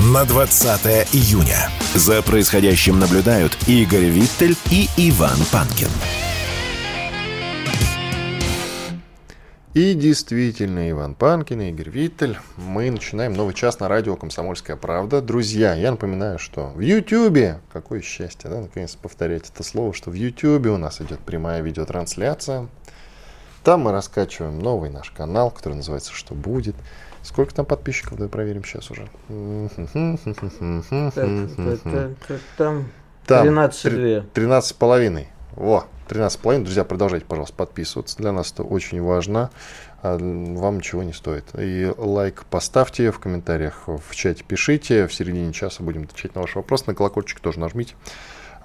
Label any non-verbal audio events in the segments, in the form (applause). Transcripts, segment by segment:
на 20 июня. За происходящим наблюдают Игорь Виттель и Иван Панкин. И действительно, Иван Панкин и Игорь Виттель. Мы начинаем новый час на радио «Комсомольская правда». Друзья, я напоминаю, что в Ютьюбе, какое счастье, да, наконец повторять это слово, что в Ютьюбе у нас идет прямая видеотрансляция. Там мы раскачиваем новый наш канал, который называется «Что будет?». Сколько там подписчиков? Давай проверим сейчас уже. Там 13 13 с половиной. Во, 13 половиной. Друзья, продолжайте, пожалуйста, подписываться. Для нас это очень важно. А вам ничего не стоит. И лайк поставьте в комментариях, в чате пишите. В середине часа будем отвечать на ваши вопросы. На колокольчик тоже нажмите.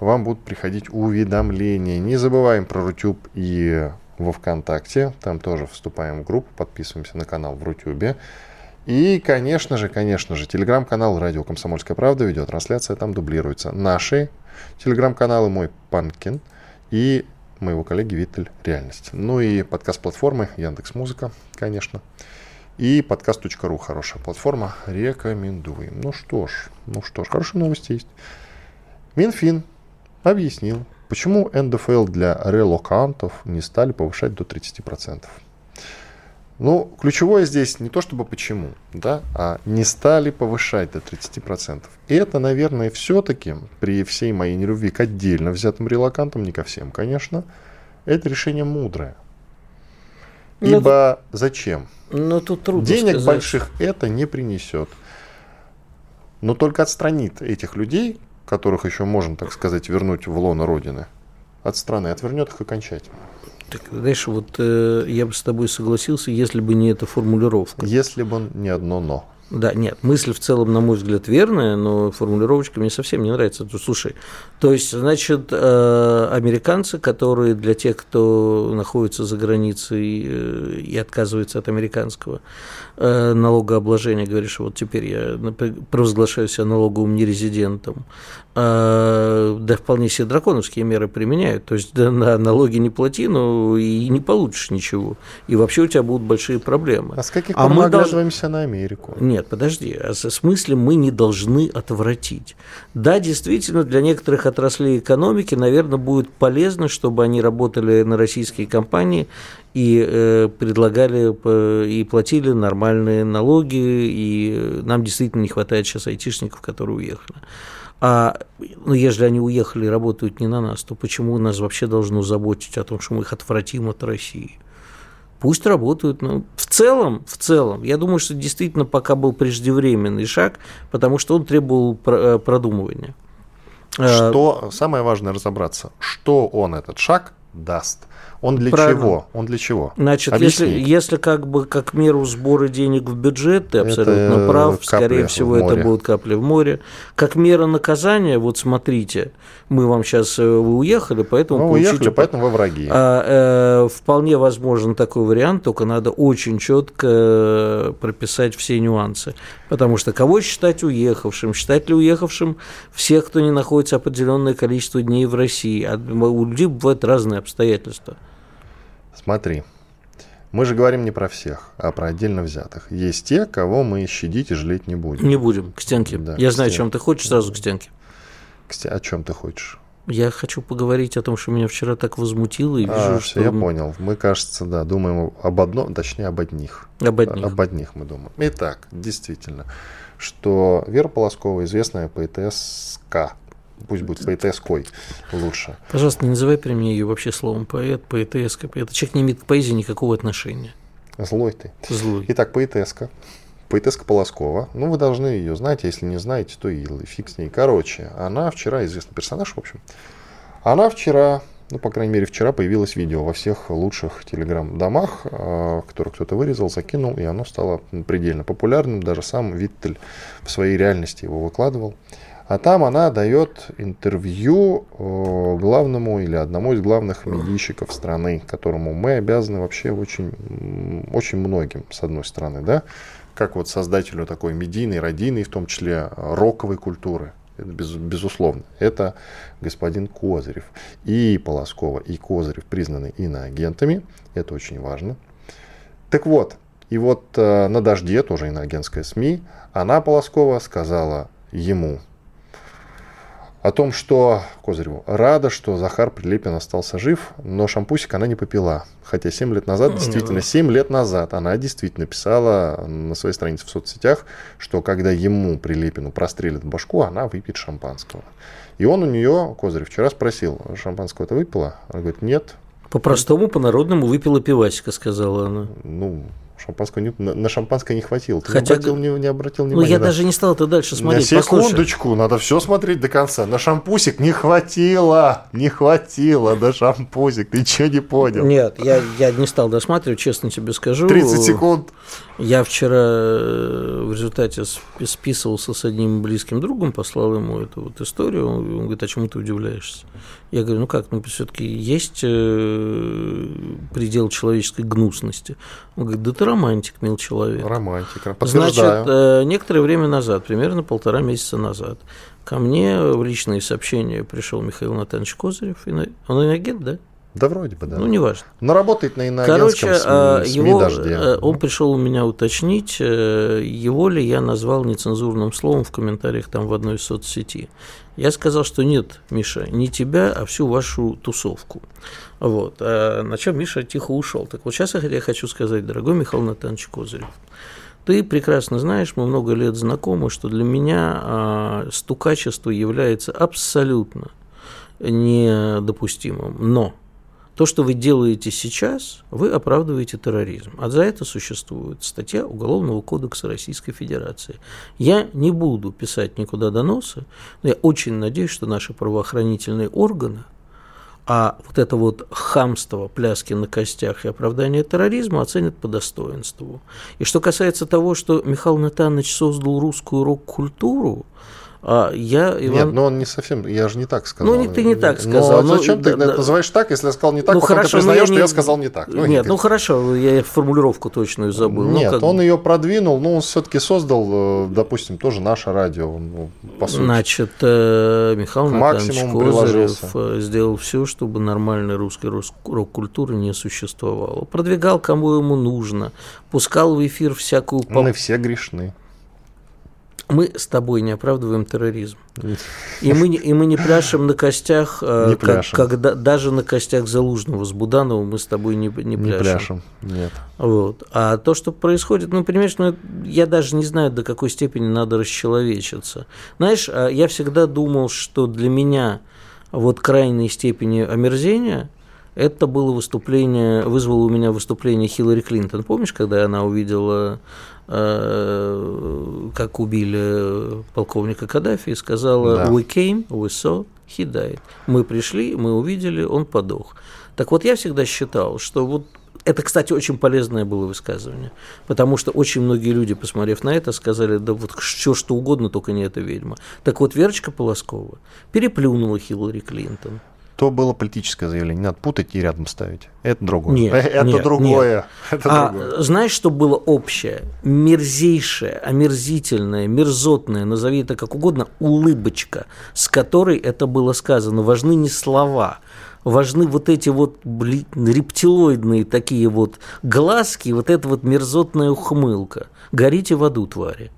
Вам будут приходить уведомления. Не забываем про Рутюб и во ВКонтакте. Там тоже вступаем в группу, подписываемся на канал в Рутюбе. И, конечно же, конечно же, телеграм-канал «Радио Комсомольская правда», видеотрансляция там дублируется. Наши телеграм-каналы «Мой Панкин» и моего коллеги Виттель «Реальность». Ну и подкаст-платформы Яндекс Музыка, конечно. И подкаст.ру хорошая платформа. Рекомендуем. Ну что ж, ну что ж, хорошие новости есть. Минфин объяснил, почему НДФЛ для релокантов не стали повышать до 30%. Ну, ключевое здесь не то чтобы почему, да, а не стали повышать до 30%. И это, наверное, все-таки при всей моей нелюбви к отдельно взятым релакантам, не ко всем, конечно, это решение мудрое. Но Ибо тут, зачем? Но тут трудно Денег сказать. больших это не принесет. Но только отстранит этих людей, которых еще можно, так сказать, вернуть в лоно Родины, от страны, отвернет их окончательно. Так, знаешь, вот э, я бы с тобой согласился, если бы не эта формулировка. Если бы не одно «но». Да, нет, мысль в целом, на мой взгляд, верная, но формулировочка мне совсем не нравится. Слушай, то есть, значит, э, американцы, которые для тех, кто находится за границей э, и отказывается от американского налогообложения, говоришь, вот теперь я провозглашаю себя налоговым нерезидентом, да вполне себе драконовские меры применяют. То есть, да, на налоги не плати, но и не получишь ничего. И вообще у тебя будут большие проблемы. А с каких а мы оглядываемся на Америку? Нет, подожди, а в смысле мы не должны отвратить. Да, действительно, для некоторых отраслей экономики, наверное, будет полезно, чтобы они работали на российские компании и э, предлагали э, и платили нормальные налоги, и нам действительно не хватает сейчас айтишников, которые уехали. А ну, если они уехали и работают не на нас, то почему нас вообще должно заботить о том, что мы их отвратим от России? Пусть работают. Но в целом, в целом, я думаю, что действительно пока был преждевременный шаг, потому что он требовал э, продумывания. Что самое важное разобраться, что он этот шаг даст. Он для Правильно. чего? Он для чего? Значит, если, если как бы как меру сбора денег в бюджет, ты абсолютно это прав, скорее всего, это будут капли в море. Как мера наказания, вот смотрите, мы вам сейчас э, вы уехали, поэтому мы получите, уехали, поэтому вы враги. А, э, вполне возможен такой вариант, только надо очень четко э, прописать все нюансы, потому что кого считать уехавшим, считать ли уехавшим всех, кто не находится определенное количество дней в России, а у людей бывают разные обстоятельства. Смотри, мы же говорим не про всех, а про отдельно взятых. Есть те, кого мы щадить и жалеть не будем. Не будем, к стенке. Да, Я к знаю, о чем ты хочешь, сразу к стенке. К стен... О чем ты хочешь? Я хочу поговорить о том, что меня вчера так возмутило. И вижу, а, что... Я понял. Мы, кажется, да, думаем об одном, точнее, об одних. Об одних. Об одних мы думаем. Итак, действительно, что Вера Полоскова, известная поэтесска, пусть будет поэтесской лучше. Пожалуйста, не называй при мне ее вообще словом поэт, поэтеска. Этот человек не имеет к поэзии никакого отношения. Злой ты. Злой. Итак, поэтеска. Поэтеска Полоскова. Ну, вы должны ее знать, если не знаете, то и фиг с ней. Короче, она вчера, известный персонаж, в общем, она вчера, ну, по крайней мере, вчера появилось видео во всех лучших телеграм-домах, а, которое кто-то вырезал, закинул, и оно стало предельно популярным. Даже сам Виттель в своей реальности его выкладывал. А там она дает интервью э, главному или одному из главных медийщиков страны, которому мы обязаны вообще очень, очень многим, с одной стороны, да, как вот создателю такой медийной, радийной, в том числе роковой культуры. Это без, безусловно. Это господин Козырев. И Полоскова, и Козырев признаны иноагентами. Это очень важно. Так вот, и вот э, на «Дожде», тоже иноагентская СМИ, она, Полоскова, сказала ему, о том, что Козыреву рада, что Захар Прилепин остался жив, но шампусик она не попила. Хотя 7 лет назад, действительно, 7 лет назад она действительно писала на своей странице в соцсетях, что когда ему, Прилепину, прострелят башку, она выпьет шампанского. И он у нее, Козырев, вчера спросил, шампанского ты выпила? Она говорит, нет. По-простому, по-народному выпила пивасика, сказала она. Ну, Шампанского не, на, на шампанское не хватило. Ты Хотя, не, обратил, не, не обратил внимания. Ну, я да? даже не стал это дальше смотреть. На секундочку, Послушай. надо все смотреть до конца. На шампусик не хватило. Не хватило на шампусик. Ты что не понял? Нет, я, я не стал досматривать, честно тебе скажу. 30 секунд. Я вчера э, в результате списывался с одним близким другом, послал ему эту вот историю. Он говорит, а чему ты удивляешься? Я говорю, ну как, ну все-таки есть э, предел человеческой гнусности. Он говорит, да ты романтик, мил человек. Романтик, Значит, э, некоторое время назад, примерно полтора месяца назад, ко мне в личные сообщения пришел Михаил Натанович Козырев. Он иногент, да? Да вроде бы, да. Ну, неважно. Но работает на иноагентском Короче, СМИ, а, его, дождя. Э, он пришел у меня уточнить, э, его ли я назвал нецензурным словом в комментариях там в одной из соцсети. Я сказал, что нет, Миша, не тебя, а всю вашу тусовку. Вот. А на чем Миша тихо ушел. Так вот сейчас я хочу сказать, дорогой Михаил Натанович Козырев, ты прекрасно знаешь, мы много лет знакомы, что для меня а, стукачество является абсолютно недопустимым. Но то, что вы делаете сейчас, вы оправдываете терроризм. А за это существует статья Уголовного кодекса Российской Федерации. Я не буду писать никуда доносы, но я очень надеюсь, что наши правоохранительные органы а вот это вот хамство, пляски на костях и оправдание терроризма оценят по достоинству. И что касается того, что Михаил Натанович создал русскую рок-культуру, а я, Иван... Нет, но он не совсем, я же не так сказал. Ну, ты не так сказал. Ну, зачем ты да, называешь так, если я сказал не так, ну, потом хорошо, ты признаешь, что не... я сказал не так. Ну, нет, нет, ну хорошо, я формулировку точную забыл. Ну, нет, ну, как... он ее продвинул, но он все-таки создал, э, допустим, тоже наше радио, ну, по сути. Значит, э, Михаил Натанович Козырев э, сделал все, чтобы нормальной русской рок-культуры не существовало. Продвигал, кому ему нужно, пускал в эфир всякую... Мы все грешны мы с тобой не оправдываем терроризм. И мы, и мы не пляшем на костях, э, не как, когда, даже на костях Залужного с Будановым мы с тобой не, не пляшем. Не пляшем, нет. Вот. А то, что происходит, ну, понимаешь, ну, я даже не знаю, до какой степени надо расчеловечиться. Знаешь, а я всегда думал, что для меня вот крайней степени омерзения это было выступление, вызвало у меня выступление Хиллари Клинтон. Помнишь, когда она увидела Э, как убили полковника Каддафи, и сказала да. «We came, we saw, he died». Мы пришли, мы увидели, он подох. Так вот, я всегда считал, что вот это, кстати, очень полезное было высказывание, потому что очень многие люди, посмотрев на это, сказали, да вот все что угодно, только не эта ведьма. Так вот, Верочка Полоскова переплюнула Хиллари Клинтон то было политическое заявление. Не надо путать и рядом ставить. Это другое. Нет, (laughs) это нет, другое. Нет. (laughs) Это а другое. знаешь, что было общее? Мерзейшее, омерзительное, мерзотное, назови это как угодно, улыбочка, с которой это было сказано. Важны не слова, важны вот эти вот блин, рептилоидные такие вот глазки, вот эта вот мерзотная ухмылка. Горите в аду, твари.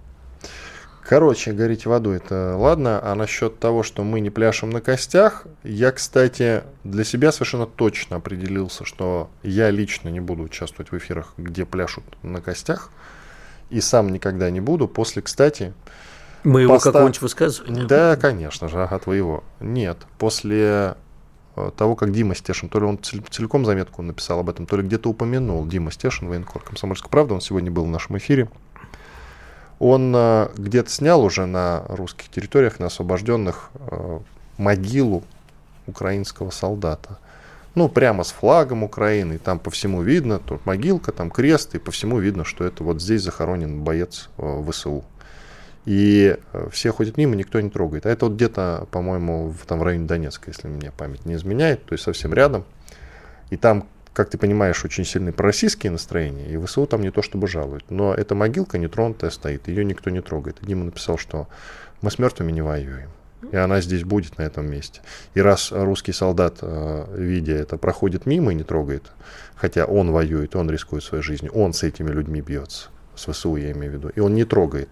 Короче, гореть в аду это ладно, а насчет того, что мы не пляшем на костях, я, кстати, для себя совершенно точно определился, что я лично не буду участвовать в эфирах, где пляшут на костях, и сам никогда не буду. После, кстати... Моего поста... какого-нибудь высказывания? Да, конечно же, ага, твоего. Нет, после э, того, как Дима Стешин, то ли он целиком заметку написал об этом, то ли где-то упомянул Дима Стешин, военкор «Комсомольская правда», он сегодня был в нашем эфире, он э, где-то снял уже на русских территориях, на освобожденных, э, могилу украинского солдата. Ну, прямо с флагом Украины, там по всему видно, тут могилка, там крест, и по всему видно, что это вот здесь захоронен боец э, ВСУ. И все ходят мимо, никто не трогает. А это вот где-то, по-моему, в, там, в районе Донецка, если мне память не изменяет, то есть совсем рядом. И там, как ты понимаешь, очень сильные пророссийские настроения, и ВСУ там не то чтобы жалуют. Но эта могилка нетронутая стоит, ее никто не трогает. Дима написал, что мы с мертвыми не воюем. И она здесь будет на этом месте. И раз русский солдат, э, видя это, проходит мимо и не трогает, хотя он воюет, он рискует своей жизнью, он с этими людьми бьется, с ВСУ я имею в виду, и он не трогает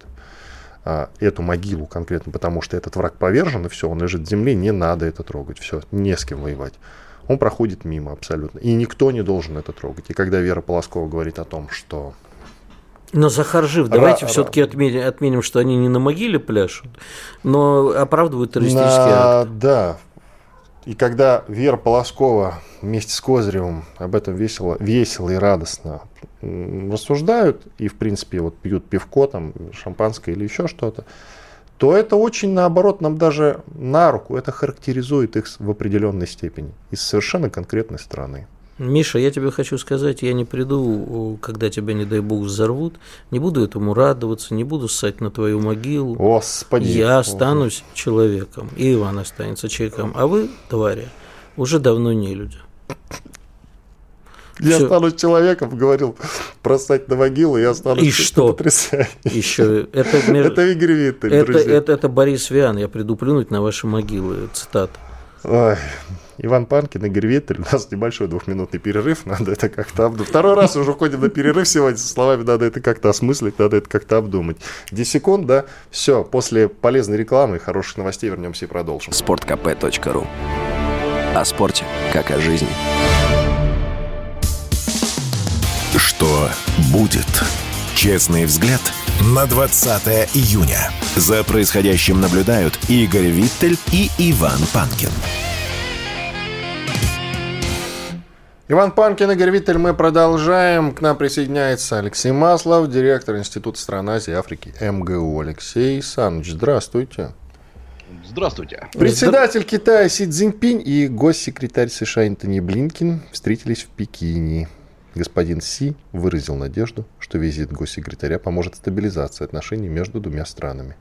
а, эту могилу конкретно, потому что этот враг повержен, и все, он лежит в земле, не надо это трогать, все, не с кем воевать. Он проходит мимо абсолютно. И никто не должен это трогать. И когда Вера Полоскова говорит о том, что но Захар жив. Давайте все-таки отменим, отменим, что они не на могиле пляшут, но оправдывают террористический на... акт. Да. И когда Вера Полоскова вместе с Козыревым об этом весело, весело и радостно рассуждают, и, в принципе, вот пьют пивко, там, шампанское или еще что-то, то это очень, наоборот, нам даже на руку, это характеризует их в определенной степени из совершенно конкретной страны. Миша, я тебе хочу сказать, я не приду, когда тебя, не дай бог, взорвут, не буду этому радоваться, не буду ссать на твою могилу. Господи. Я останусь Господи. человеком, и Иван останется человеком, а вы, твари, уже давно не люди. Я Всё. останусь человеком, говорил, бросать на могилу, я останусь И (laughs) что? Потрясающе. Еще это, это Игорь Виттель, это, это, это, это Борис Виан, я приду плюнуть на ваши могилы, цитата. Ой, Иван Панкин, Игорь Виттель, у нас небольшой двухминутный перерыв, надо это как-то обдумать. Второй раз уже ходим на перерыв сегодня со словами, надо это как-то осмыслить, надо это как-то обдумать. 10 секунд, да, все, после полезной рекламы и хороших новостей вернемся и продолжим. sportkp.ru О спорте, как о жизни. Что будет? Честный взгляд на 20 июня. За происходящим наблюдают Игорь Виттель и Иван Панкин. Иван Панкин, Игорь Виттель, мы продолжаем. К нам присоединяется Алексей Маслов, директор Института стран Азии и Африки МГУ. Алексей Саныч, здравствуйте. Здравствуйте. Председатель Китая Си Цзиньпинь и госсекретарь США Антони Блинкин встретились в Пекине. Господин Си выразил надежду, что визит госсекретаря поможет стабилизации отношений между двумя странами.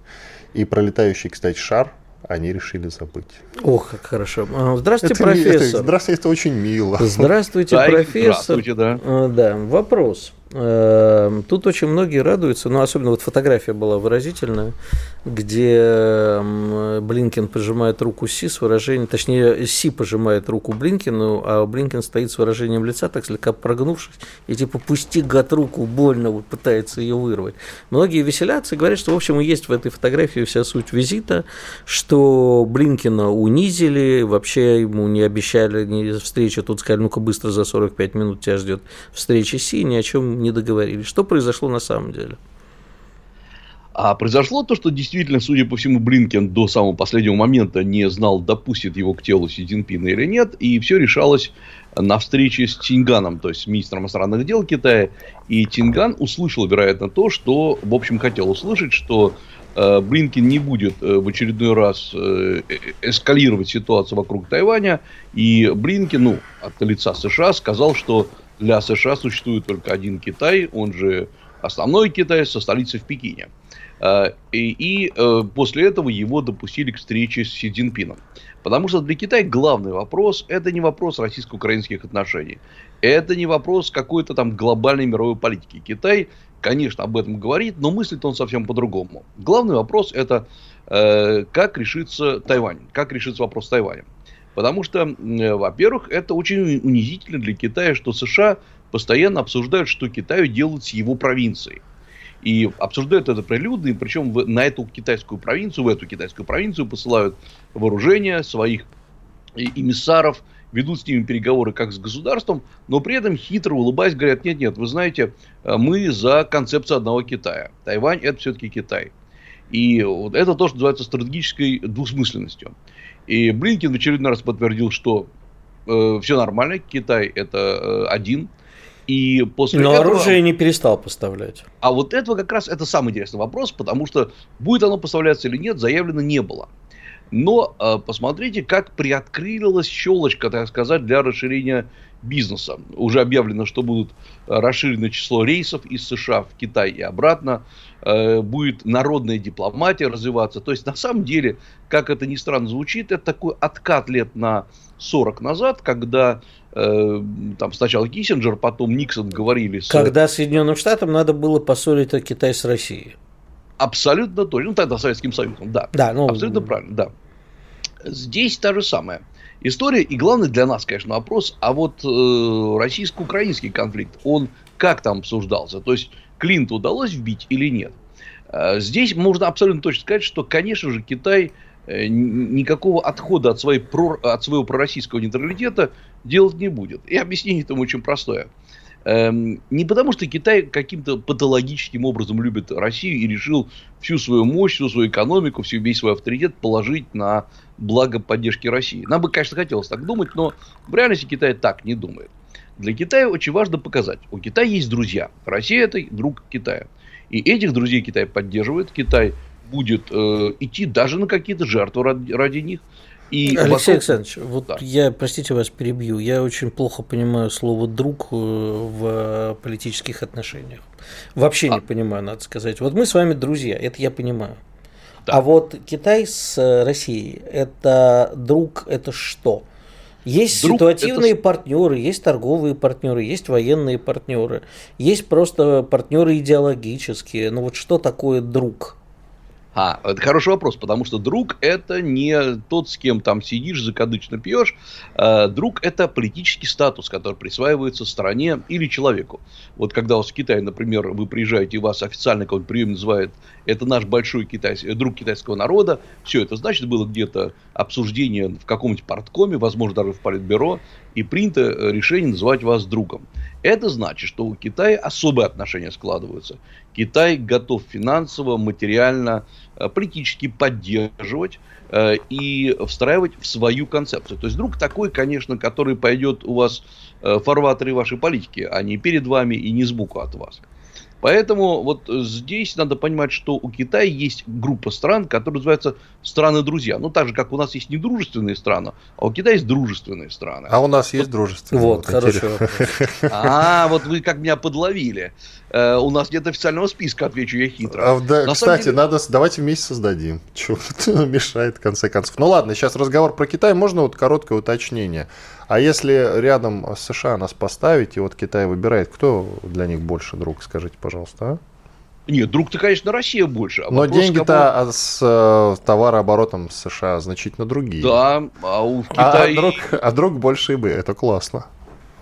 И пролетающий, кстати, шар они решили забыть. Ох, как хорошо. А, здравствуйте, это, профессор. Это, здравствуйте, это очень мило. Здравствуйте, профессор. Здравствуйте, да. А, да, вопрос. Эм, тут очень многие радуются, но особенно вот фотография была выразительная, где эм, Блинкин пожимает руку Си с выражением, точнее, Си пожимает руку Блинкину, а Блинкин стоит с выражением лица, так слегка прогнувшись, и типа «пусти, гад, руку, больно», вот пытается ее вырвать. Многие веселятся и говорят, что, в общем, и есть в этой фотографии вся суть визита, что Блинкина унизили, вообще ему не обещали встречи, тут сказали, ну-ка быстро за 45 минут тебя ждет встреча Си, ни о чем не договорились. Что произошло на самом деле? А произошло то, что действительно, судя по всему, Блинкен до самого последнего момента не знал, допустит его к телу Си Цзиньпина или нет, и все решалось на встрече с Тинганом, то есть с министром иностранных дел Китая. И Тинган услышал, вероятно, то, что, в общем, хотел услышать, что э, Блинкин не будет э, в очередной раз э, э эскалировать ситуацию вокруг Тайваня. И Блинкин, ну, от лица США, сказал, что для США существует только один Китай, он же основной Китай со столицей в Пекине. А, и, и э, после этого его допустили к встрече с Си Цзиньпином. Потому что для Китая главный вопрос – это не вопрос российско-украинских отношений. Это не вопрос какой-то там глобальной мировой политики. Китай, конечно, об этом говорит, но мыслит он совсем по-другому. Главный вопрос – это э, как решится Тайвань, как решится вопрос с Тайванем. Потому что, э, во-первых, это очень унизительно для Китая, что США постоянно обсуждают, что Китаю делать с его провинцией. И обсуждают это прилюдно, и причем на эту китайскую провинцию, в эту китайскую провинцию посылают вооружение своих эмиссаров, ведут с ними переговоры как с государством, но при этом хитро улыбаясь говорят, нет-нет, вы знаете, э, мы за концепцию одного Китая. Тайвань это все-таки Китай. И вот это то, что называется стратегической двусмысленностью. И Блинкин в очередной раз подтвердил, что э, все нормально, Китай это э, один. И после Но этого... оружие не перестал поставлять. А вот этого как раз это самый интересный вопрос, потому что будет оно поставляться или нет, заявлено не было. Но э, посмотрите, как приоткрылась щелочка, так сказать, для расширения бизнеса. Уже объявлено, что будут расширено число рейсов из США в Китай и обратно. Э, будет народная дипломатия развиваться. То есть, на самом деле, как это ни странно звучит, это такой откат лет на 40 назад, когда э, там сначала Киссинджер, потом Никсон говорили... С... Когда Соединенным Штатам надо было поссорить Китай с Россией. Абсолютно точно. Ну, тогда Советским Союзом, да. Да, ну... Абсолютно правильно, да. Здесь та же самая история. И главный для нас, конечно, вопрос, а вот э, российско-украинский конфликт, он как там обсуждался? То есть, Клинту удалось вбить или нет? Э, здесь можно абсолютно точно сказать, что, конечно же, Китай э, никакого отхода от, своей, от своего пророссийского нейтралитета делать не будет. И объяснение этому очень простое. Эм, не потому, что Китай каким-то патологическим образом любит Россию и решил всю свою мощь, всю свою экономику, всю, весь свой авторитет положить на благо поддержки России. Нам бы, конечно, хотелось так думать, но в реальности Китай так не думает. Для Китая очень важно показать, у Китая есть друзья. Россия это друг Китая. И этих друзей Китай поддерживает. Китай будет э, идти даже на какие-то жертвы ради, ради них. И Алексей вокруг... Александрович, вот да. я, простите вас, перебью, я очень плохо понимаю слово «друг» э, в политических отношениях. Вообще а. не понимаю, надо сказать. Вот мы с вами друзья, это я понимаю. Да. А вот Китай с Россией, это друг, это что? Есть друг ситуативные это... партнеры, есть торговые партнеры, есть военные партнеры, есть просто партнеры идеологические. Ну вот что такое друг? А, это хороший вопрос, потому что друг это не тот, с кем там сидишь, закадычно пьешь. А, друг это политический статус, который присваивается стране или человеку. Вот когда у вас в Китае, например, вы приезжаете, и вас официально какой-то прием называет это наш большой китайский, друг китайского народа, все это значит было где-то обсуждение в каком-нибудь порткоме, возможно, даже в политбюро, и принято решение называть вас другом. Это значит, что у Китая особые отношения складываются. Китай готов финансово, материально, э, политически поддерживать э, и встраивать в свою концепцию. То есть друг такой, конечно, который пойдет у вас э, в фарватере вашей политики, а не перед вами и не сбоку от вас. Поэтому вот здесь надо понимать, что у Китая есть группа стран, которые называются страны-друзья. Ну, так же, как у нас есть недружественные страны, а у Китая есть дружественные страны. А у нас есть дружественные. Вот, вот вопрос. (laughs) А, вот вы как меня подловили. Э, у нас нет официального списка, отвечу я хитро. А, да, кстати, деле... надо, давайте вместе создадим. (laughs) Чего мешает, в конце концов. Ну ладно, сейчас разговор про Китай. Можно вот короткое уточнение? А если рядом с США нас поставить, и вот Китай выбирает, кто для них больше друг, скажите, пожалуйста, а? Нет, друг-то, конечно, Россия больше. А Но деньги-то кого... с э, товарооборотом США значительно другие. Да, а у Китая... А, а, друг, а друг больше и бы, это классно.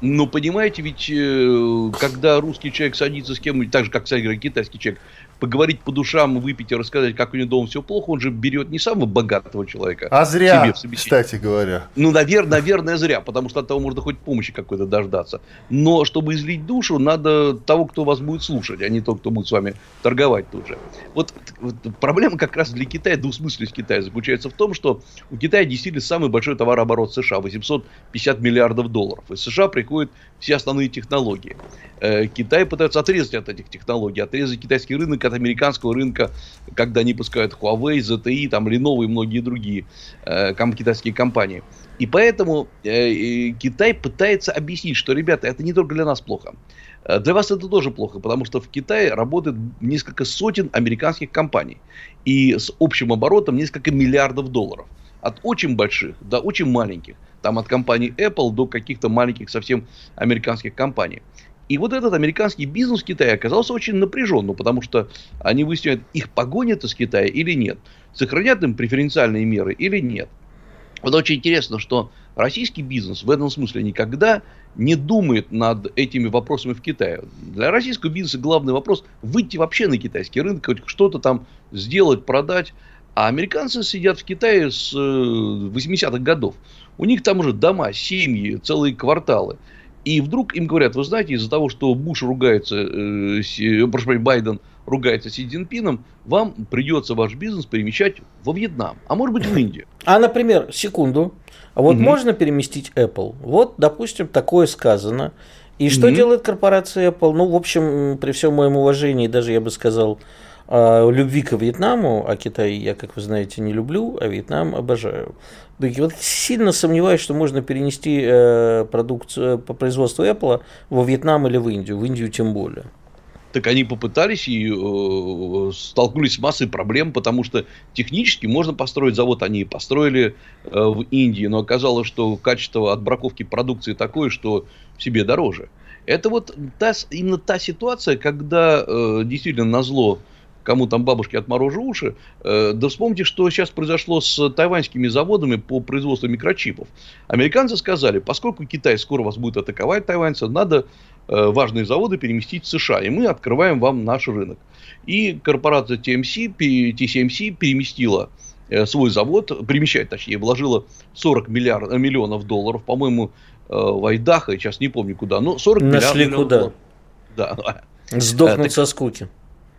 Ну, понимаете, ведь э, когда русский человек садится с кем-нибудь, так же, как, кстати, китайский человек, поговорить по душам, выпить и рассказать, как у него дома все плохо, он же берет не самого богатого человека. А зря, себе кстати говоря. Ну, навер, наверное, зря, потому что от того можно хоть помощи какой-то дождаться. Но чтобы излить душу, надо того, кто вас будет слушать, а не того, кто будет с вами торговать тут же. Вот, вот проблема как раз для Китая, двусмысленность Китая заключается в том, что у Китая действительно самый большой товарооборот США, 850 миллиардов долларов. Из США приходят все основные технологии. Э, Китай пытается отрезать от этих технологий, отрезать китайский рынок от американского рынка, когда они пускают Huawei, ZTE, там, Lenovo и многие другие э, китайские компании. И поэтому э, Китай пытается объяснить, что, ребята, это не только для нас плохо. Э, для вас это тоже плохо, потому что в Китае работает несколько сотен американских компаний. И с общим оборотом несколько миллиардов долларов. От очень больших до очень маленьких. Там от компании Apple до каких-то маленьких совсем американских компаний. И вот этот американский бизнес в Китае оказался очень напряженным, потому что они выясняют, их погонят из Китая или нет, сохранят им преференциальные меры или нет. Вот очень интересно, что российский бизнес в этом смысле никогда не думает над этими вопросами в Китае. Для российского бизнеса главный вопрос выйти вообще на китайский рынок, что-то там сделать, продать. А американцы сидят в Китае с 80-х э, годов. У них там уже дома, семьи, целые кварталы. И вдруг им говорят, вы знаете, из-за того, что Буш ругается, э, э, прошу Байден ругается с Си Цзиньпином, вам придется ваш бизнес перемещать во Вьетнам, а может быть в Индию. (laughs) А, например, секунду, вот угу. можно переместить Apple? Вот, допустим, такое сказано. И что угу. делает корпорация Apple? Ну, в общем, при всем моем уважении, даже я бы сказал, любви к Вьетнаму, а Китай я, как вы знаете, не люблю, а Вьетнам обожаю. Так вот сильно сомневаюсь, что можно перенести э, продукцию по производству Apple во Вьетнам или в Индию, в Индию тем более так они попытались и э, столкнулись с массой проблем, потому что технически можно построить завод, они и построили э, в Индии, но оказалось, что качество отбраковки продукции такое, что себе дороже. Это вот та, именно та ситуация, когда э, действительно на зло кому там бабушки отморожу уши. Э, да вспомните, что сейчас произошло с тайваньскими заводами по производству микрочипов. Американцы сказали, поскольку Китай скоро вас будет атаковать, тайваньцев, надо Э, важные заводы переместить в США, и мы открываем вам наш рынок. И корпорация TMC, TCMC переместила э, свой завод, перемещает, точнее, вложила 40 миллиард, миллионов долларов, по-моему, в Айдахо, сейчас не помню куда, но 40 Нашли миллиардов куда? долларов. Да. Сдохнуть так, со скуки.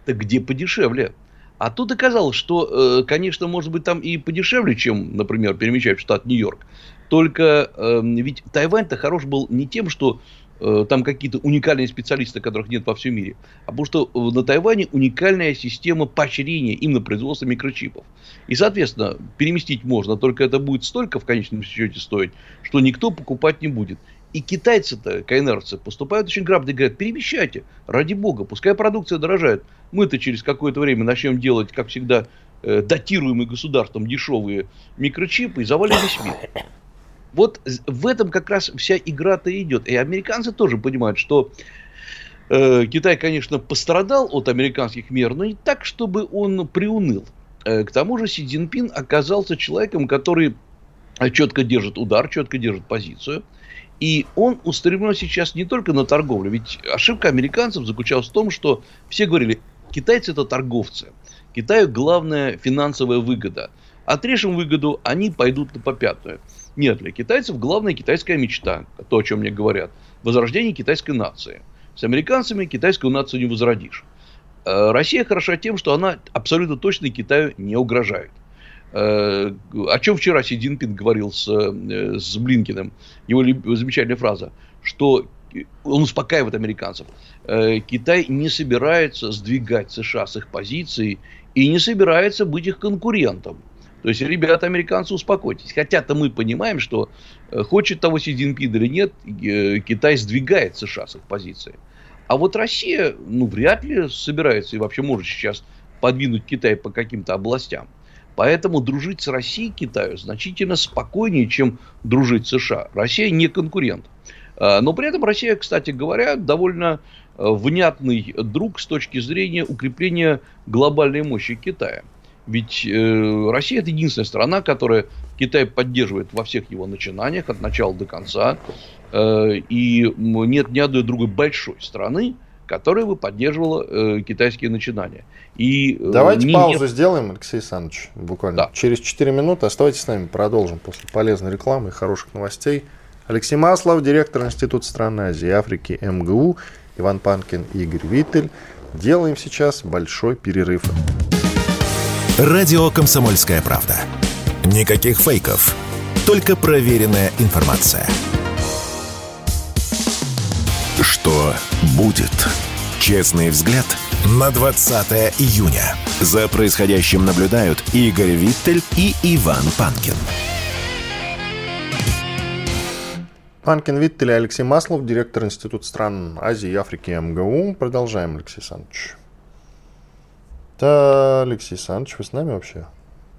Так где подешевле? А тут оказалось, что, конечно, может быть, там и подешевле, чем, например, перемещать в штат Нью-Йорк. Только э, ведь Тайвань-то хорош был не тем, что Э, там какие-то уникальные специалисты, которых нет во всем мире, а потому что э, на Тайване уникальная система поощрения именно производства микрочипов. И, соответственно, переместить можно, только это будет столько в конечном счете стоить, что никто покупать не будет. И китайцы-то, кайнерцы, поступают очень грамотно и говорят, перемещайте, ради бога, пускай продукция дорожает. Мы-то через какое-то время начнем делать, как всегда, э, датируемые государством дешевые микрочипы и завалим весь мир. Вот в этом как раз вся игра-то идет. И американцы тоже понимают, что э, Китай, конечно, пострадал от американских мер, но не так, чтобы он приуныл. Э, к тому же Си Цзиньпин оказался человеком, который четко держит удар, четко держит позицию. И он устремлен сейчас не только на торговлю. Ведь ошибка американцев заключалась в том, что все говорили, китайцы это торговцы. Китаю главная финансовая выгода. Отрежем выгоду, они пойдут на попятную. Нет, для китайцев главная китайская мечта, то, о чем мне говорят, возрождение китайской нации. С американцами китайскую нацию не возродишь. Э, Россия хороша тем, что она абсолютно точно Китаю не угрожает. Э, о чем вчера Си Цзиньпин говорил с, э, с Блинкиным, его замечательная фраза, что он успокаивает американцев. Китай не собирается сдвигать США с их позиций и не собирается быть их конкурентом. То есть, ребята, американцы, успокойтесь. Хотя-то мы понимаем, что э, хочет того Си Цзиньпин или нет, э, Китай сдвигает США с их позиции. А вот Россия, ну, вряд ли собирается и вообще может сейчас подвинуть Китай по каким-то областям. Поэтому дружить с Россией Китаю значительно спокойнее, чем дружить с США. Россия не конкурент. А, но при этом Россия, кстати говоря, довольно э, внятный друг с точки зрения укрепления глобальной мощи Китая. Ведь э, Россия это единственная страна, которая Китай поддерживает во всех его начинаниях от начала до конца. Э, и нет ни одной другой большой страны, которая бы поддерживала э, китайские начинания. И, э, Давайте паузу нет... сделаем, Алексей Александрович, буквально. Да. Через 4 минуты оставайтесь с нами, продолжим после полезной рекламы и хороших новостей. Алексей Маслов, директор Института стран Азии и Африки МГУ, Иван Панкин и Игорь Виттель. Делаем сейчас большой перерыв. Радио «Комсомольская правда». Никаких фейков, только проверенная информация. Что будет? Честный взгляд на 20 июня. За происходящим наблюдают Игорь Виттель и Иван Панкин. Панкин Виттель и Алексей Маслов, директор Института стран Азии и Африки МГУ. Продолжаем, Алексей Александрович. Да, Алексей Александрович, вы с нами вообще?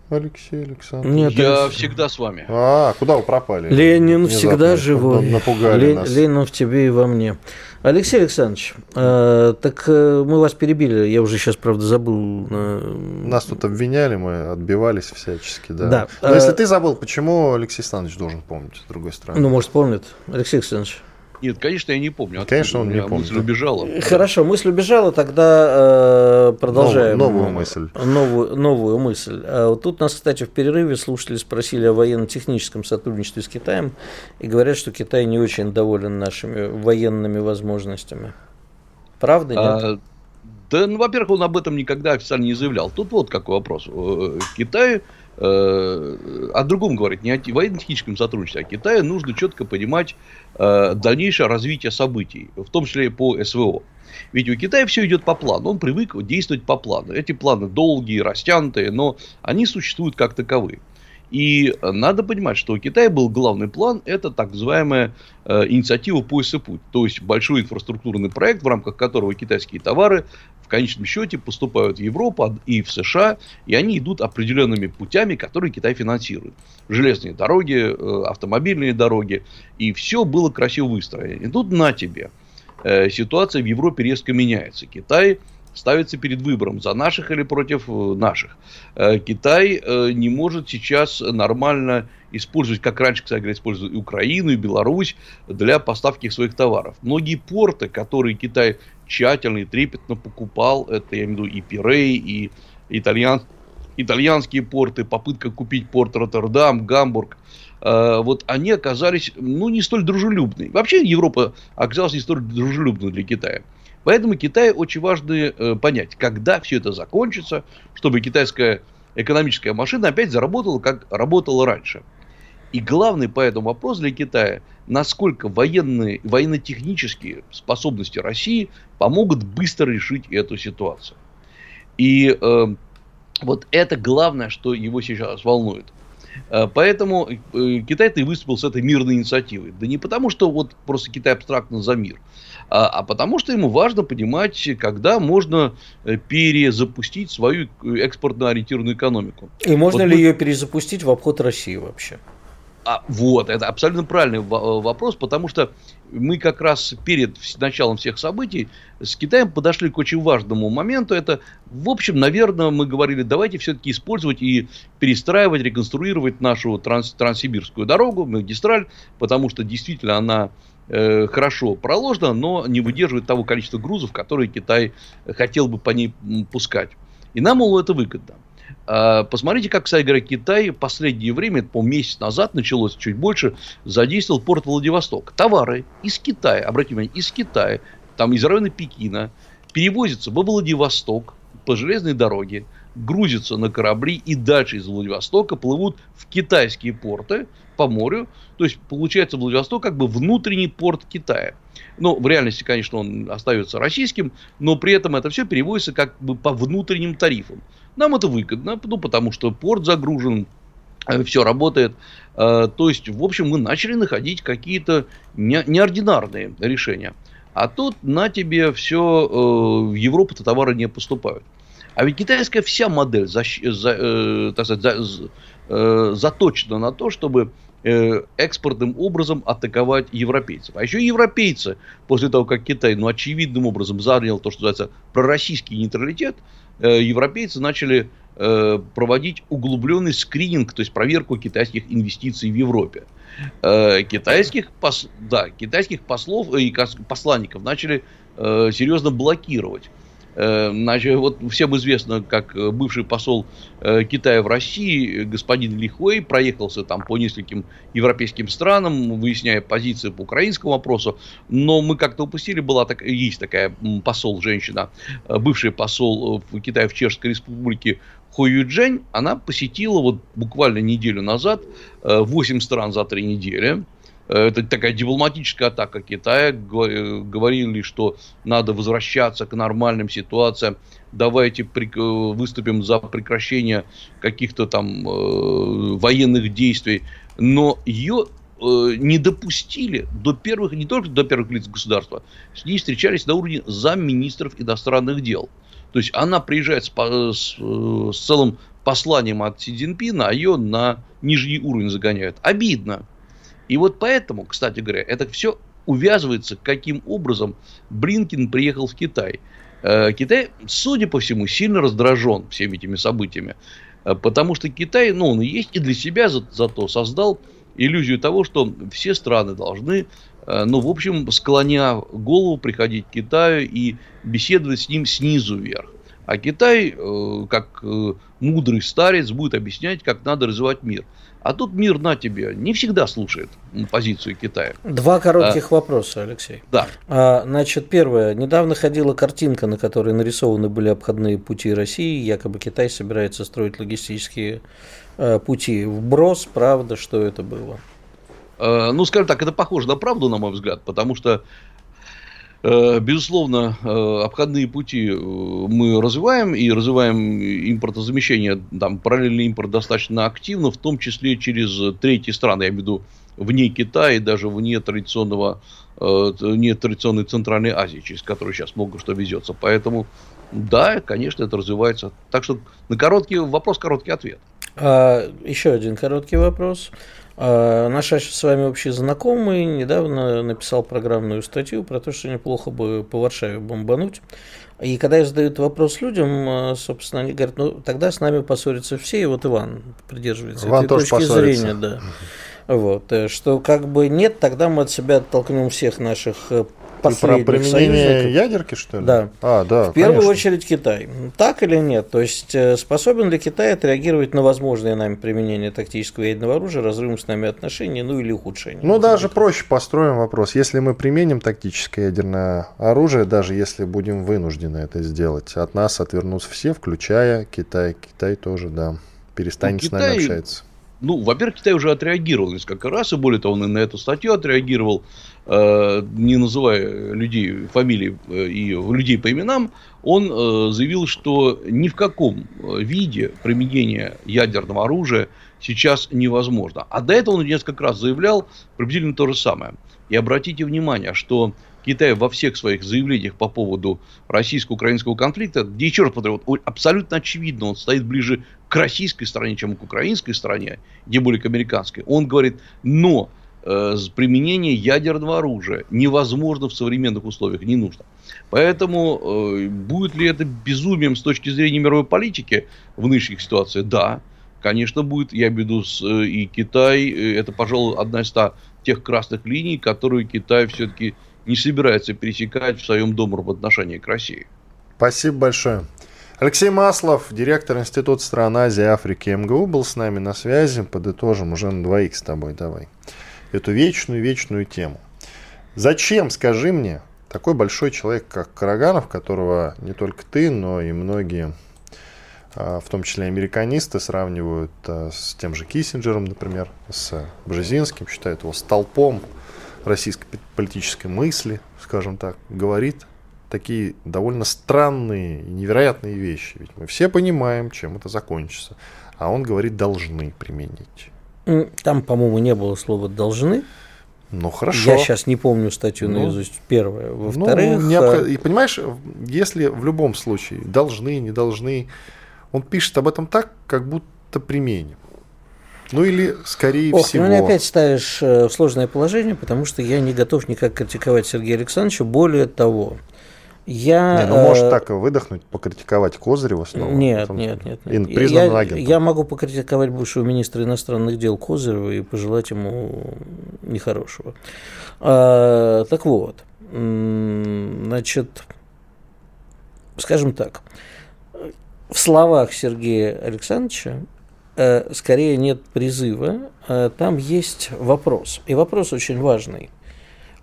Алексей Александрович. Нет, я Алексей. всегда с вами. А, куда вы пропали? Ленин Внезапно всегда живой. Напугали Лен, нас. Ленин в тебе и во мне. Алексей Александрович, э, так э, мы вас перебили, я уже сейчас, правда, забыл. Э... Нас тут обвиняли, мы отбивались всячески, да. да. Но э... если ты забыл, почему Алексей Александрович должен помнить, с другой стороны? Ну, может, помнит. Алексей Александрович. Нет, конечно, я не помню. Откуда конечно, он не помнит. Мысль убежала. Хорошо, мысль убежала, тогда э, продолжаем. Новую, новую мысль. Новую, новую мысль. А вот тут нас, кстати, в перерыве слушатели спросили о военно-техническом сотрудничестве с Китаем и говорят, что Китай не очень доволен нашими военными возможностями. Правда, нет? А, да, ну, во-первых, он об этом никогда официально не заявлял. Тут вот какой вопрос. Э, Китай о другом говорит, не о военно-техническом сотрудничестве, а Китаю нужно четко понимать э, дальнейшее развитие событий, в том числе по СВО. Ведь у Китая все идет по плану, он привык действовать по плану. Эти планы долгие, растянутые, но они существуют как таковые. И надо понимать, что у Китая был главный план, это так называемая э, инициатива «Пояс и путь», то есть большой инфраструктурный проект, в рамках которого китайские товары в конечном счете поступают в Европу и в США, и они идут определенными путями, которые Китай финансирует. Железные дороги, э, автомобильные дороги, и все было красиво выстроено. И тут на тебе. Э, ситуация в Европе резко меняется. Китай ставится перед выбором за наших или против э, наших. Китай не может сейчас нормально использовать, как раньше, кстати говоря, используют и Украину, и Беларусь для поставки своих товаров. Многие порты, которые Китай тщательно и трепетно покупал, это, я имею в виду, и Пирей, и итальян, итальянские порты, попытка купить порт Роттердам, Гамбург, вот они оказались, ну, не столь дружелюбны. Вообще Европа оказалась не столь дружелюбной для Китая. Поэтому Китаю очень важно э, понять, когда все это закончится, чтобы китайская экономическая машина опять заработала, как работала раньше. И главный по этому вопрос для Китая, насколько военные, военно-технические способности России помогут быстро решить эту ситуацию. И э, вот это главное, что его сейчас волнует. Э, поэтому э, Китай-то и выступил с этой мирной инициативой. Да не потому, что вот просто Китай абстрактно за мир, а, а потому что ему важно понимать, когда можно э, перезапустить свою экспортно ориентированную экономику. И можно вот ли мы... ее перезапустить в обход России вообще? А, вот, это абсолютно правильный вопрос, потому что мы как раз перед началом всех событий с Китаем подошли к очень важному моменту. Это, в общем, наверное, мы говорили, давайте все-таки использовать и перестраивать, реконструировать нашу транс транссибирскую дорогу, магистраль, потому что действительно она э, хорошо проложена, но не выдерживает того количества грузов, которые Китай хотел бы по ней пускать. И нам, мол, это выгодно. А, посмотрите, как, кстати говоря, Китай в последнее время, по месяц назад началось чуть больше, задействовал порт Владивосток. Товары из Китая, обратите внимание, из Китая, там из района Пекина, перевозятся во Владивосток по железной дороге, грузятся на корабли и дальше из Владивостока плывут в китайские порты по морю. То есть, получается, Владивосток как бы внутренний порт Китая. Ну, в реальности, конечно, он остается российским, но при этом это все переводится как бы по внутренним тарифам. Нам это выгодно, ну, потому что порт загружен, э, все работает. Э, то есть, в общем, мы начали находить какие-то неординарные решения. А тут на тебе все, э, в Европу-то товары не поступают. А ведь китайская вся модель за, за, так сказать, за, заточена на то, чтобы экспортным образом атаковать европейцев. А еще европейцы, после того, как Китай, ну, очевидным образом занял то, что называется пророссийский нейтралитет, Э, европейцы начали э, проводить углубленный скрининг, то есть проверку китайских инвестиций в Европе. Э, китайских, пос, да, китайских послов и посланников начали серьезно блокировать. Э, значит, вот всем известно, как э, бывший посол э, Китая в России, господин Лихуэй, проехался там по нескольким европейским странам, выясняя позиции по украинскому вопросу. Но мы как-то упустили, была так, есть такая посол, женщина, бывший посол в Китае в Чешской Республике Хо Юджень, она посетила вот буквально неделю назад 8 стран за 3 недели. Это такая дипломатическая атака Китая. Говорили, что надо возвращаться к нормальным ситуациям. Давайте выступим за прекращение каких-то там э, военных действий. Но ее э, не допустили до первых, не только до первых лиц государства, с ней встречались на уровне замминистров иностранных дел. То есть она приезжает с, с, э, с целым посланием от Си Цзиньпина, а ее на нижний уровень загоняют. Обидно. И вот поэтому, кстати говоря, это все увязывается, каким образом Блинкин приехал в Китай. Э, Китай, судя по всему, сильно раздражен всеми этими событиями. Э, потому что Китай, ну, он и есть и для себя за, зато создал иллюзию того, что все страны должны, э, ну, в общем, склоня голову, приходить к Китаю и беседовать с ним снизу вверх. А Китай, как мудрый старец, будет объяснять, как надо развивать мир. А тут мир на тебе не всегда слушает позицию Китая. Два коротких а, вопроса, Алексей. Да. А, значит, первое. Недавно ходила картинка, на которой нарисованы были обходные пути России. Якобы Китай собирается строить логистические пути. Вброс, правда, что это было? Ну, скажем так, это похоже на правду, на мой взгляд, потому что Э, безусловно, э, обходные пути э, мы развиваем и развиваем импортозамещение, там параллельный импорт достаточно активно, в том числе через третьи страны, я имею в виду вне Китая и даже вне традиционного, не традиционной Центральной Азии, через которую сейчас много что везется. Поэтому, да, конечно, это развивается. Так что на короткий вопрос, короткий ответ. А, еще один короткий вопрос. А, наш с вами общий знакомый недавно написал программную статью про то, что неплохо бы по Варшаве бомбануть. И когда я задаю вопрос людям, а, собственно, они говорят, ну тогда с нами поссорятся все, и вот Иван придерживается Иван этой точки поссорится. зрения. Да. Вот, э, что как бы нет, тогда мы от себя оттолкнем всех наших э, последних про применение союзников. ядерки, что ли? Да. А, да, В первую конечно. очередь Китай. Так или нет? То есть, э, способен ли Китай отреагировать на возможное нами применение тактического ядерного оружия, разрывом с нами отношений, ну или ухудшение? Ну, даже проще построим вопрос. Если мы применим тактическое ядерное оружие, даже если будем вынуждены это сделать, от нас отвернутся все, включая Китай. Китай тоже, да, перестанет ну, Китай... с нами общаться. Ну, во-первых, Китай уже отреагировал несколько раз, и более того, он и на эту статью отреагировал. Э, не называя людей, фамилии э, и людей по именам, он э, заявил, что ни в каком виде применения ядерного оружия сейчас невозможно. А до этого он несколько раз заявлял приблизительно то же самое. И обратите внимание, что Китай во всех своих заявлениях по поводу российско-украинского конфликта, где, еще раз повторю, абсолютно очевидно, он стоит ближе к российской стороне, чем к украинской стороне, где более к американской. Он говорит, но э, применение ядерного оружия невозможно в современных условиях, не нужно. Поэтому э, будет ли это безумием с точки зрения мировой политики в нынешних ситуациях? Да, конечно, будет. Я имею в виду с, э, и Китай. Э, это, пожалуй, одна из та, тех красных линий, которые Китай все-таки не собирается пересекать в своем в отношении к России. Спасибо большое. Алексей Маслов, директор Института стран Азии и Африки МГУ, был с нами на связи. Подытожим уже на двоих с тобой давай эту вечную-вечную тему. Зачем, скажи мне, такой большой человек, как Караганов, которого не только ты, но и многие, а, в том числе американисты, сравнивают а, с тем же Киссинджером, например, с Бжезинским, считают его столпом российской политической мысли, скажем так, говорит такие довольно странные и невероятные вещи. Ведь мы все понимаем, чем это закончится. А он говорит, должны применить. Там, по-моему, не было слова «должны». Ну хорошо. Я сейчас не помню статью ну, наизусть. Первое. Во-вторых. Ну, необх... А и понимаешь, если в любом случае должны, не должны, он пишет об этом так, как будто применим. Ну или скорее Ох, всего. Ну меня опять ставишь э, в сложное положение, потому что я не готов никак критиковать Сергея Александровича. Более того, я, не, ну, может э, так выдохнуть, покритиковать Козырева снова? Нет, нет, нет. нет. Я, я могу покритиковать бывшего министра иностранных дел Козырева и пожелать ему нехорошего. А, так вот, значит, скажем так, в словах Сергея Александровича скорее нет призыва, а там есть вопрос. И вопрос очень важный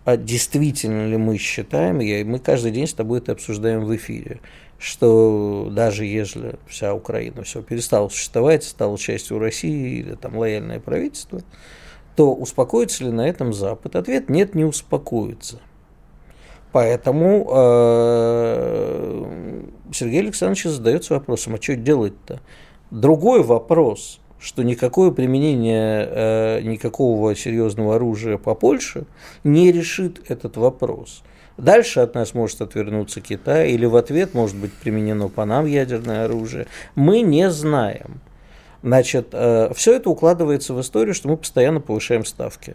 а действительно ли мы считаем, и мы каждый день с тобой это обсуждаем в эфире, что даже если вся Украина все перестала существовать, стала частью России или там лояльное правительство, то успокоится ли на этом Запад? Ответ – нет, не успокоится. Поэтому э, Сергей Александрович задается вопросом, а что делать-то? Другой вопрос – что никакое применение э, никакого серьезного оружия по Польше не решит этот вопрос. Дальше от нас может отвернуться Китай, или в ответ может быть применено по нам ядерное оружие. Мы не знаем. Значит, э, все это укладывается в историю, что мы постоянно повышаем ставки.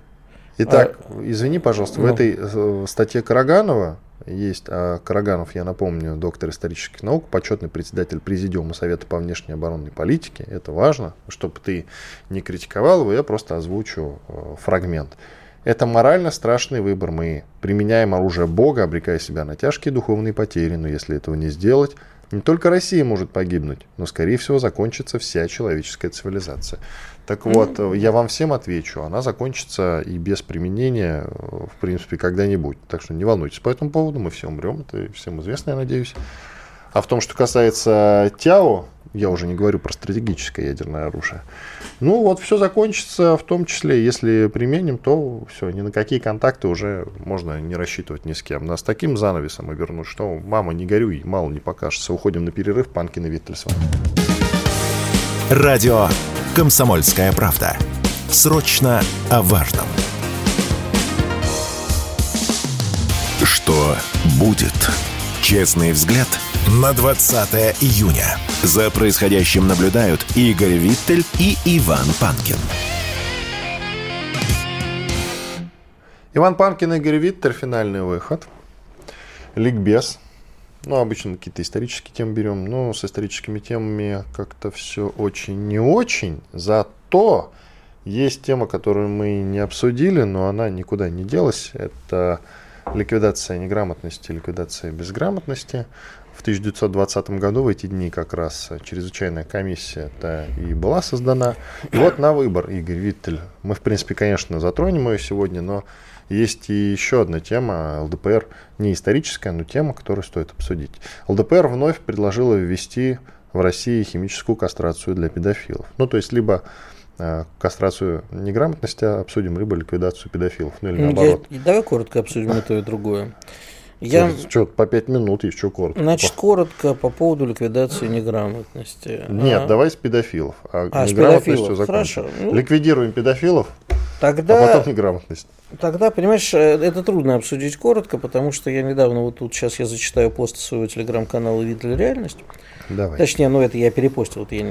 Итак, а, извини, пожалуйста, ну, в этой э, статье Караганова есть, а Караганов, я напомню, доктор исторических наук, почетный председатель Президиума Совета по внешней оборонной политике. Это важно, чтобы ты не критиковал его, я просто озвучу э, фрагмент. Это морально страшный выбор. Мы применяем оружие Бога, обрекая себя на тяжкие духовные потери, но если этого не сделать, не только Россия может погибнуть, но, скорее всего, закончится вся человеческая цивилизация. Так вот, mm-hmm. я вам всем отвечу, она закончится и без применения, в принципе, когда-нибудь. Так что не волнуйтесь по этому поводу, мы все умрем, это всем известно, я надеюсь. А в том, что касается ТЯО, я уже не говорю про стратегическое ядерное оружие. Ну вот все закончится, в том числе, если применим, то все, ни на какие контакты уже можно не рассчитывать ни с кем. Нас таким занавесом обернут, что мама, не горюй, мало не покажется. Уходим на перерыв, Панкин и Виттельсон. Радио «Комсомольская правда». Срочно о важном. Что будет? Честный взгляд на 20 июня. За происходящим наблюдают Игорь Виттель и Иван Панкин. Иван Панкин, Игорь Виттель, финальный выход. Ликбез. Ну, обычно какие-то исторические темы берем, но с историческими темами как-то все очень не очень. Зато есть тема, которую мы не обсудили, но она никуда не делась. Это ликвидация неграмотности, ликвидация безграмотности. В 1920 году в эти дни как раз чрезвычайная комиссия -то и была создана. И вот на выбор, Игорь Виттель. Мы, в принципе, конечно, затронем ее сегодня, но есть и еще одна тема. ЛДПР не историческая, но тема, которую стоит обсудить. ЛДПР вновь предложила ввести в России химическую кастрацию для педофилов. Ну, то есть, либо э, кастрацию неграмотности обсудим, либо ликвидацию педофилов, ну или наоборот. Я, давай коротко обсудим и (laughs) то, и другое. Я... Что, по пять минут еще коротко. Значит, коротко по поводу ликвидации неграмотности. Нет, а... давай с педофилов. А, а с педофилов. Хорошо. Ну... Ликвидируем педофилов, тогда... а потом неграмотность. Тогда, понимаешь, э, это трудно обсудить коротко, потому что я недавно, вот тут сейчас я зачитаю пост своего телеграм-канала «Видели реальность». Давай. Точнее, ну это я перепостил вот я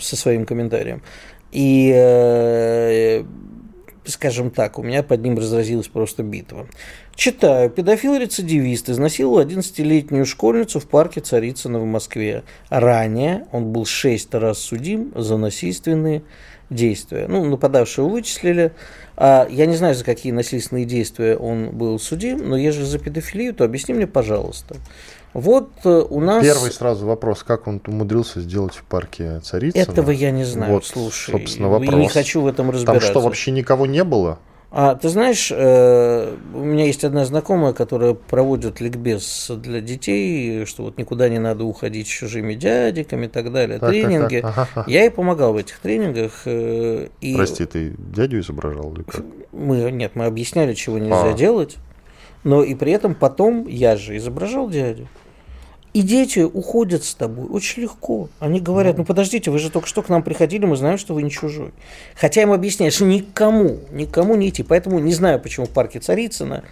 со своим комментарием. И э, скажем так, у меня под ним разразилась просто битва. Читаю. Педофил-рецидивист изнасиловал 11-летнюю школьницу в парке Царицына в Москве. Ранее он был шесть раз судим за насильственные действия. Ну, нападавшего вычислили. А я не знаю, за какие насильственные действия он был судим, но если за педофилию, то объясни мне, пожалуйста. Вот э, у нас... Первый сразу вопрос, как он умудрился сделать в парке Царицына? Этого я не знаю, вот, слушай. собственно, вопрос. Я не хочу в этом разбираться. Там что, вообще никого не было? А ты знаешь, э, у меня есть одна знакомая, которая проводит ликбез для детей, что вот никуда не надо уходить с чужими дядиками и так далее, так, тренинги. Так, так. Ага. Я ей помогал в этих тренингах. Э, и Прости, ты дядю изображал или как? Мы, нет, мы объясняли, чего нельзя а. делать, но и при этом потом я же изображал дядю. И дети уходят с тобой очень легко. Они говорят, ну подождите, вы же только что к нам приходили, мы знаем, что вы не чужой. Хотя им объясняешь, никому, никому не идти. Поэтому не знаю, почему в парке Царицына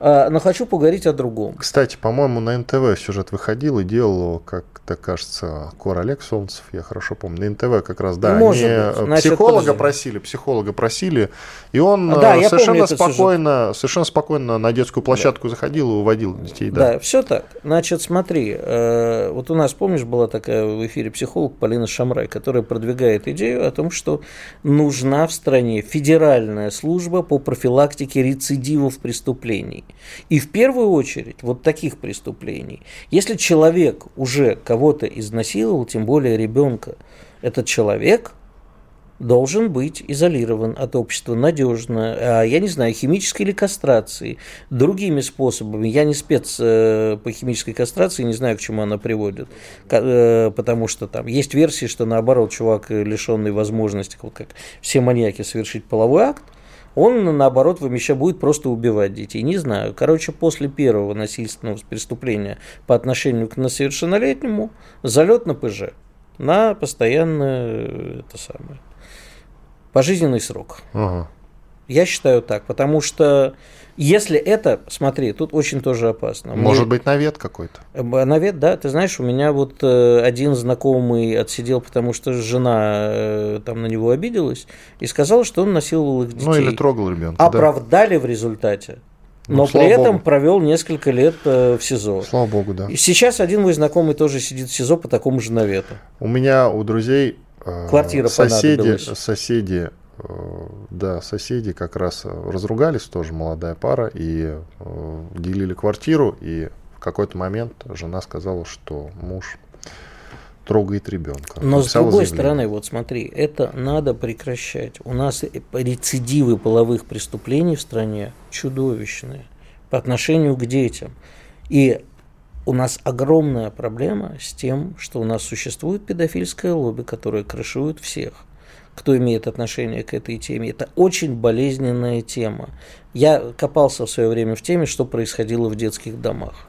но хочу поговорить о другом. Кстати, по-моему, на НТВ сюжет выходил и делал как-то кажется, Кор Олег Солнцев, я хорошо помню. На НТВ как раз, да, Может они Значит, психолога подожди. просили, психолога просили, и он а, да, совершенно спокойно, совершенно спокойно на детскую площадку да. заходил и уводил детей. Да. да, все так. Значит, смотри, э, вот у нас, помнишь, была такая в эфире психолог Полина Шамрай, которая продвигает идею о том, что нужна в стране федеральная служба по профилактике рецидивов преступлений. И в первую очередь вот таких преступлений. Если человек уже кого-то изнасиловал, тем более ребенка, этот человек должен быть изолирован от общества надежно, а, я не знаю, химической или кастрации, другими способами. Я не спец э, по химической кастрации, не знаю, к чему она приводит, э, потому что там есть версии, что наоборот, чувак, лишенный возможности, как все маньяки, совершить половой акт, он, наоборот, еще будет просто убивать детей. Не знаю. Короче, после первого насильственного преступления по отношению к несовершеннолетнему залет на ПЖ на постоянное это самое пожизненный срок. Ага. Я считаю так, потому что если это, смотри, тут очень тоже опасно. Может Мы... быть, навет какой-то. Э, навет, да. Ты знаешь, у меня вот э, один знакомый отсидел, потому что жена э, там на него обиделась и сказала, что он насиловал их детей. Ну или трогал ребенка. Оправдали да. в результате. Ну, но ну, при этом Богу. провел несколько лет в СИЗО. Слава Богу, да. И сейчас один мой знакомый тоже сидит в СИЗО по такому же навету. У меня у друзей Квартира соседи, соседи Э, да, соседи как раз разругались, тоже молодая пара, и э, делили квартиру, и в какой-то момент жена сказала, что муж трогает ребенка. Но с другой заявление. стороны, вот смотри, это надо прекращать. У нас рецидивы половых преступлений в стране чудовищные по отношению к детям. И У нас огромная проблема с тем, что у нас существует педофильское лобби, которое крышует всех кто имеет отношение к этой теме. Это очень болезненная тема. Я копался в свое время в теме, что происходило в детских домах.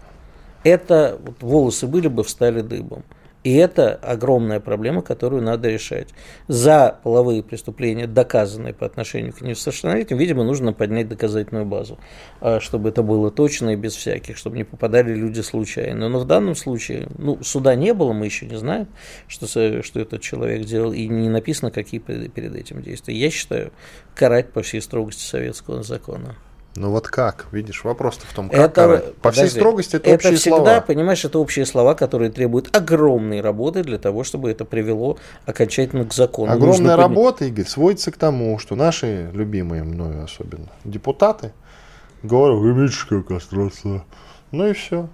Это вот, волосы были бы, встали дыбом. И это огромная проблема, которую надо решать. За половые преступления, доказанные по отношению к несовершеннолетним, видимо, нужно поднять доказательную базу, а, чтобы это было точно и без всяких, чтобы не попадали люди случайно. Но в данном случае, ну, суда не было, мы еще не знаем, что, что этот человек делал, и не написано, какие перед этим действия. Я считаю, карать по всей строгости советского закона. Ну вот как? Видишь, вопрос-то в том, как это, карать. По подожди, всей строгости это, это общие всегда, слова. понимаешь, это общие слова, которые требуют огромной работы для того, чтобы это привело окончательно к закону. Огромная Нужно работа, Игорь, сводится к тому, что наши любимые мною особенно депутаты говорят, химическая кастрация. Ну и все.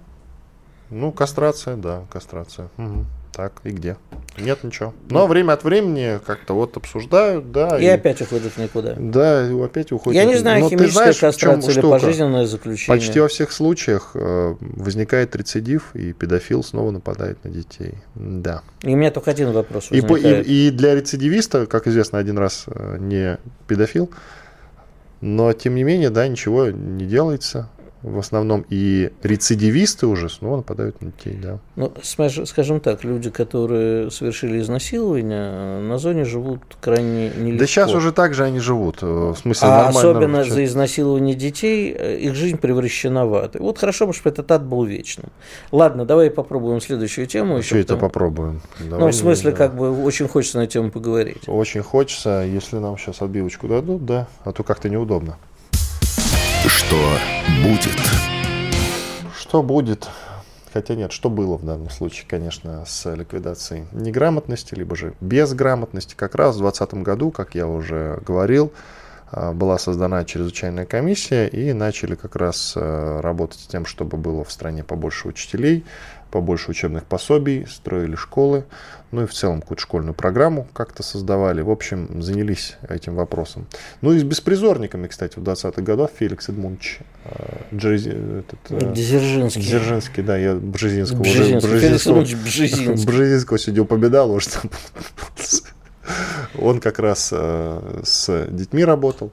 Ну, кастрация, да, кастрация. Угу. Так, и где? Нет ничего. Но время от времени как-то вот обсуждают, да. И, и опять уходят никуда. Да, опять уходят. Я не знаю, Но химическая знаешь, кастрация или штука? пожизненное заключение. Почти во всех случаях э, возникает рецидив, и педофил снова нападает на детей. Да. И у меня только один вопрос и, и, и для рецидивиста, как известно, один раз э, не педофил, но тем не менее, да, ничего не делается в основном и рецидивисты уже снова нападают на детей, да. Ну, скажем так, люди, которые совершили изнасилование, на зоне живут крайне нелегко. Да сейчас уже так же они живут, э, в смысле а особенно за изнасилование детей, э, их жизнь превращена в ад. вот хорошо бы, чтобы этот ад был вечным. Ладно, давай попробуем следующую тему. Что это попробуем? Давай, ну, в смысле, да. как бы очень хочется на тему поговорить. Очень хочется, если нам сейчас отбивочку дадут, да, а то как-то неудобно. Что будет? Что будет? Хотя нет, что было в данном случае, конечно, с ликвидацией неграмотности, либо же безграмотности. Как раз в 2020 году, как я уже говорил, а, была создана чрезвычайная комиссия и начали как раз а, работать с тем, чтобы было в стране побольше учителей, побольше учебных пособий, строили школы, ну и в целом какую-то школьную программу как-то создавали. В общем, занялись этим вопросом. Ну и с беспризорниками, кстати, в 20-х годах Феликс Эдмундович э, Джерези, этот, э, Дзержинский. Дзержинский, да, я Бжезинского уже Бжезинского, (laughs) Бжезинского сегодня упоминал, уже он как раз э, с детьми работал.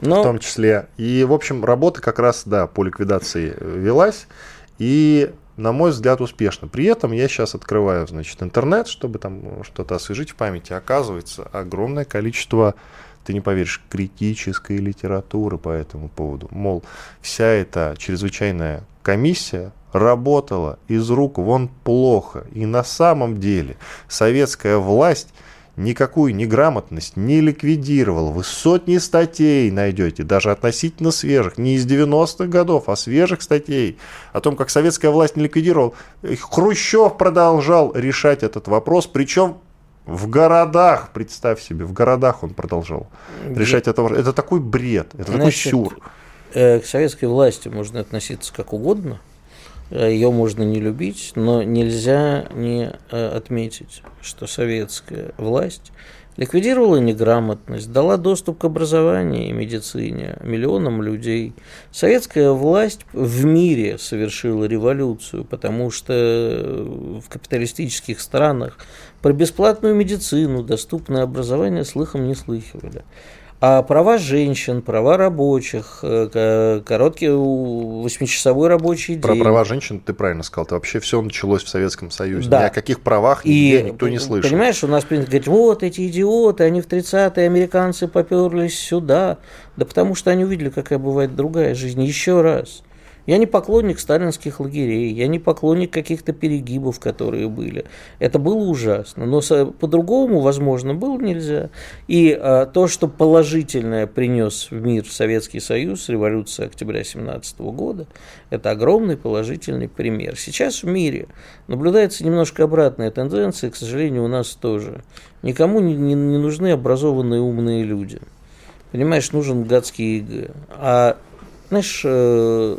Но... В том числе. И, в общем, работа как раз, да, по ликвидации велась. И на мой взгляд, успешно. При этом я сейчас открываю, значит, интернет, чтобы там что-то освежить в памяти. Оказывается, огромное количество, ты не поверишь, критической литературы по этому поводу. Мол, вся эта чрезвычайная комиссия работала из рук вон плохо. И на самом деле советская власть никакую неграмотность не ликвидировал. Вы сотни статей найдете, даже относительно свежих, не из 90-х годов, а свежих статей о том, как советская власть не ликвидировала. Хрущев продолжал решать этот вопрос, причем в городах, представь себе, в городах он продолжал решать это. Это такой бред, это Значит, такой сюр. Э, к советской власти можно относиться как угодно, ее можно не любить, но нельзя не э, отметить, что советская власть ликвидировала неграмотность, дала доступ к образованию и медицине миллионам людей. Советская власть в мире совершила революцию, потому что в капиталистических странах про бесплатную медицину, доступное образование слыхом не слыхивали. А права женщин, права рабочих, э, короткий восьмичасовой рабочий день. Про права женщин ты правильно сказал. Это вообще все началось в Советском Союзе. Да. Ни о каких правах и, никто не слышал. Понимаешь, у нас принято говорить, вот эти идиоты, они в 30-е, американцы поперлись сюда. Да потому что они увидели, какая бывает другая жизнь. Еще раз. Я не поклонник сталинских лагерей, я не поклонник каких-то перегибов, которые были. Это было ужасно, но по-другому, возможно, было нельзя. И а, то, что положительное принес в мир Советский Союз, революция октября 17 года, это огромный положительный пример. Сейчас в мире наблюдается немножко обратная тенденция, к сожалению, у нас тоже. Никому не, не, не нужны образованные умные люди. Понимаешь, нужен гадский ЕГЭ. А знаешь, э,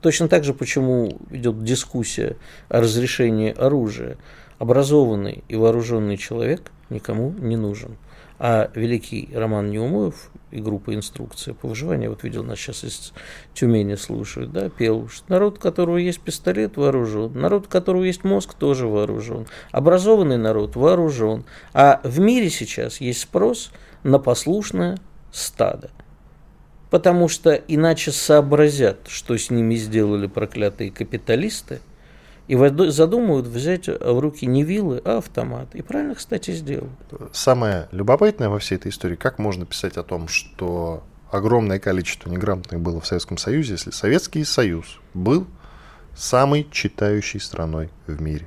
Точно так же, почему идет дискуссия о разрешении оружия. Образованный и вооруженный человек никому не нужен. А великий Роман Неумоев и группа «Инструкция по выживанию», вот видел, нас сейчас из Тюмени слушают, да, пел, что народ, у которого есть пистолет, вооружен, народ, у которого есть мозг, тоже вооружен, образованный народ вооружен. А в мире сейчас есть спрос на послушное стадо. Потому что иначе сообразят, что с ними сделали проклятые капиталисты – и задумывают взять в руки не вилы, а автомат. И правильно, кстати, сделают. Самое любопытное во всей этой истории, как можно писать о том, что огромное количество неграмотных было в Советском Союзе, если Советский Союз был самой читающей страной в мире.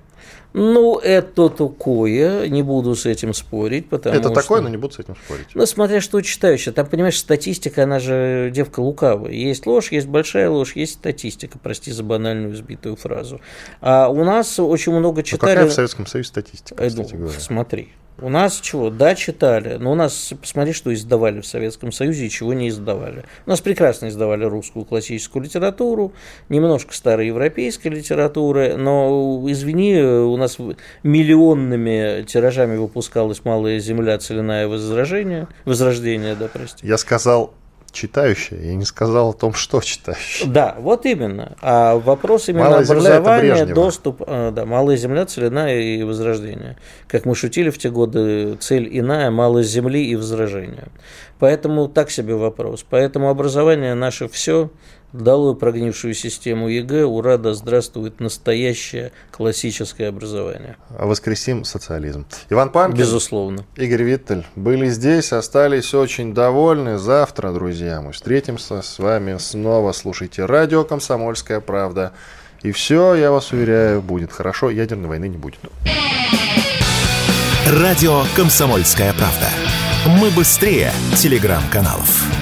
Ну, это такое, не буду с этим спорить, потому Это что... такое, но не буду с этим спорить. Ну, смотря что читающее. Там, понимаешь, статистика, она же девка лукавая. Есть ложь, есть большая ложь, есть статистика, прости за банальную сбитую фразу. А у нас очень много читали... А какая в Советском Союзе статистика, э, кстати ну, говоря? Смотри, у нас чего? Да, читали. Но у нас, посмотри, что издавали в Советском Союзе и чего не издавали. У нас прекрасно издавали русскую классическую литературу, немножко староевропейской литературы, но, извини, у нас миллионными тиражами выпускалась «Малая земля», «Целиная возражение», «Возрождение», да, прости. Я сказал читающая, я не сказал о том, что читающая. Да, вот именно. А вопрос именно Малая образования, доступ, а, да, малая земля, целина и возрождение. Как мы шутили в те годы, цель иная, малая земли и возражение. Поэтому так себе вопрос. Поэтому образование наше все, Долой прогнившую систему ЕГЭ, ура, да здравствует настоящее классическое образование. А воскресим социализм. Иван Панкин, Безусловно. Игорь Виттель были здесь, остались очень довольны. Завтра, друзья, мы встретимся с вами снова. Слушайте радио «Комсомольская правда». И все, я вас уверяю, будет хорошо. Ядерной войны не будет. Радио «Комсомольская правда». Мы быстрее телеграм-каналов.